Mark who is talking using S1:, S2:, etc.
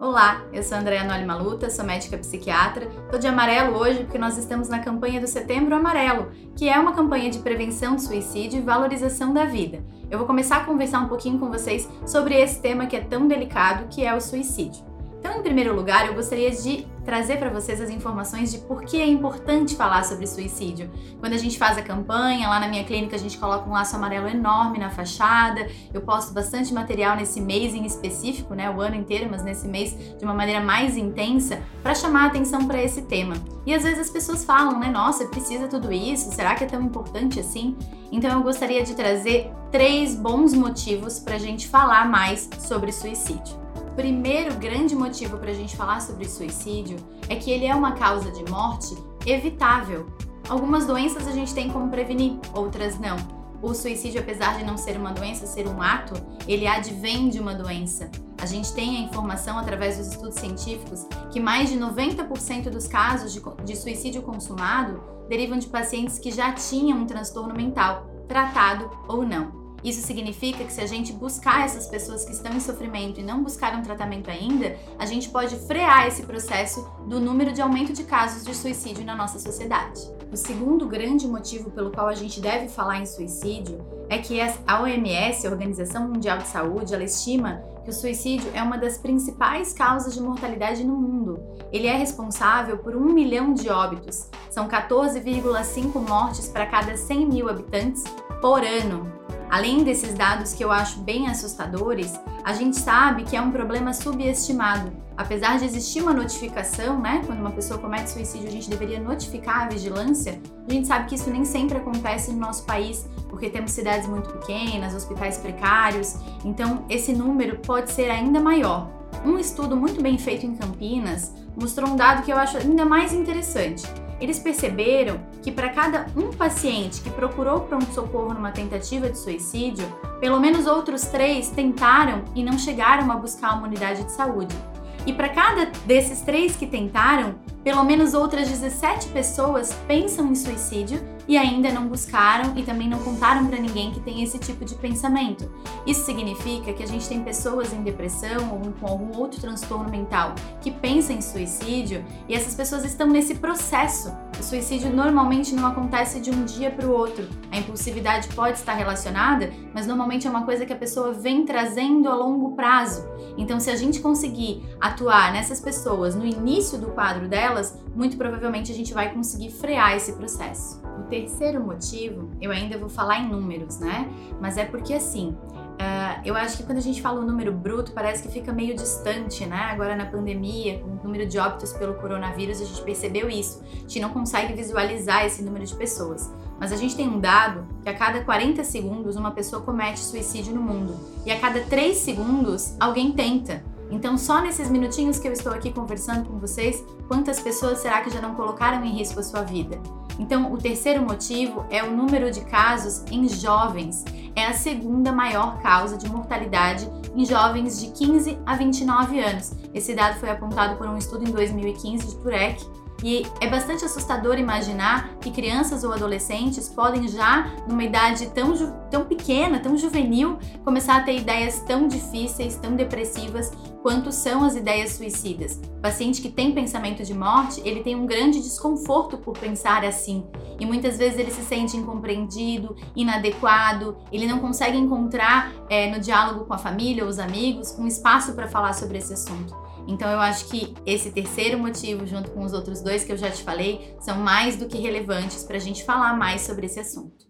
S1: Olá, eu sou a Andréa Noli Maluta, sou médica psiquiatra. Tô de amarelo hoje porque nós estamos na campanha do Setembro Amarelo, que é uma campanha de prevenção do suicídio e valorização da vida. Eu vou começar a conversar um pouquinho com vocês sobre esse tema que é tão delicado, que é o suicídio. Então, em primeiro lugar, eu gostaria de trazer para vocês as informações de por que é importante falar sobre suicídio. Quando a gente faz a campanha, lá na minha clínica a gente coloca um laço amarelo enorme na fachada. Eu posto bastante material nesse mês em específico, né, o ano inteiro, mas nesse mês de uma maneira mais intensa, para chamar a atenção para esse tema. E às vezes as pessoas falam, né, nossa, precisa tudo isso? Será que é tão importante assim? Então eu gostaria de trazer três bons motivos para a gente falar mais sobre suicídio primeiro grande motivo para a gente falar sobre suicídio é que ele é uma causa de morte evitável. Algumas doenças a gente tem como prevenir, outras não. O suicídio, apesar de não ser uma doença, ser um ato, ele advém de uma doença. A gente tem a informação através dos estudos científicos que mais de 90% dos casos de, de suicídio consumado derivam de pacientes que já tinham um transtorno mental, tratado ou não. Isso significa que se a gente buscar essas pessoas que estão em sofrimento e não buscar um tratamento ainda, a gente pode frear esse processo do número de aumento de casos de suicídio na nossa sociedade. O segundo grande motivo pelo qual a gente deve falar em suicídio é que a OMS, a Organização Mundial de Saúde, ela estima que o suicídio é uma das principais causas de mortalidade no mundo. Ele é responsável por um milhão de óbitos. São 14,5 mortes para cada 100 mil habitantes por ano. Além desses dados que eu acho bem assustadores, a gente sabe que é um problema subestimado. Apesar de existir uma notificação, né? Quando uma pessoa comete suicídio, a gente deveria notificar a vigilância. A gente sabe que isso nem sempre acontece no nosso país, porque temos cidades muito pequenas, hospitais precários. Então, esse número pode ser ainda maior. Um estudo muito bem feito em Campinas mostrou um dado que eu acho ainda mais interessante. Eles perceberam que para cada um paciente que procurou pronto-socorro numa tentativa de suicídio, pelo menos outros três tentaram e não chegaram a buscar uma unidade de saúde. E para cada desses três que tentaram, pelo menos outras 17 pessoas pensam em suicídio e ainda não buscaram e também não contaram para ninguém que tem esse tipo de pensamento. Isso significa que a gente tem pessoas em depressão ou com algum outro transtorno mental que pensam em suicídio e essas pessoas estão nesse processo. O suicídio normalmente não acontece de um dia para o outro. A impulsividade pode estar relacionada, mas normalmente é uma coisa que a pessoa vem trazendo a longo prazo. Então, se a gente conseguir atuar nessas pessoas no início do quadro delas, muito provavelmente a gente vai conseguir frear esse processo. O terceiro motivo, eu ainda vou falar em números, né? Mas é porque assim, Uh, eu acho que quando a gente fala o número bruto, parece que fica meio distante, né? Agora na pandemia, com o número de óbitos pelo coronavírus, a gente percebeu isso. A gente não consegue visualizar esse número de pessoas. Mas a gente tem um dado que a cada 40 segundos uma pessoa comete suicídio no mundo. E a cada 3 segundos alguém tenta. Então, só nesses minutinhos que eu estou aqui conversando com vocês, quantas pessoas será que já não colocaram em risco a sua vida? Então, o terceiro motivo é o número de casos em jovens. É a segunda maior causa de mortalidade em jovens de 15 a 29 anos. Esse dado foi apontado por um estudo em 2015 de Turek e é bastante assustador imaginar que crianças ou adolescentes podem já, numa idade tão, tão pequena, tão juvenil, começar a ter ideias tão difíceis, tão depressivas quanto são as ideias suicidas. O paciente que tem pensamento de morte, ele tem um grande desconforto por pensar assim. E muitas vezes ele se sente incompreendido, inadequado, ele não consegue encontrar é, no diálogo com a família ou os amigos um espaço para falar sobre esse assunto. Então eu acho que esse terceiro motivo, junto com os outros dois que eu já te falei, são mais do que relevantes para a gente falar mais sobre esse assunto.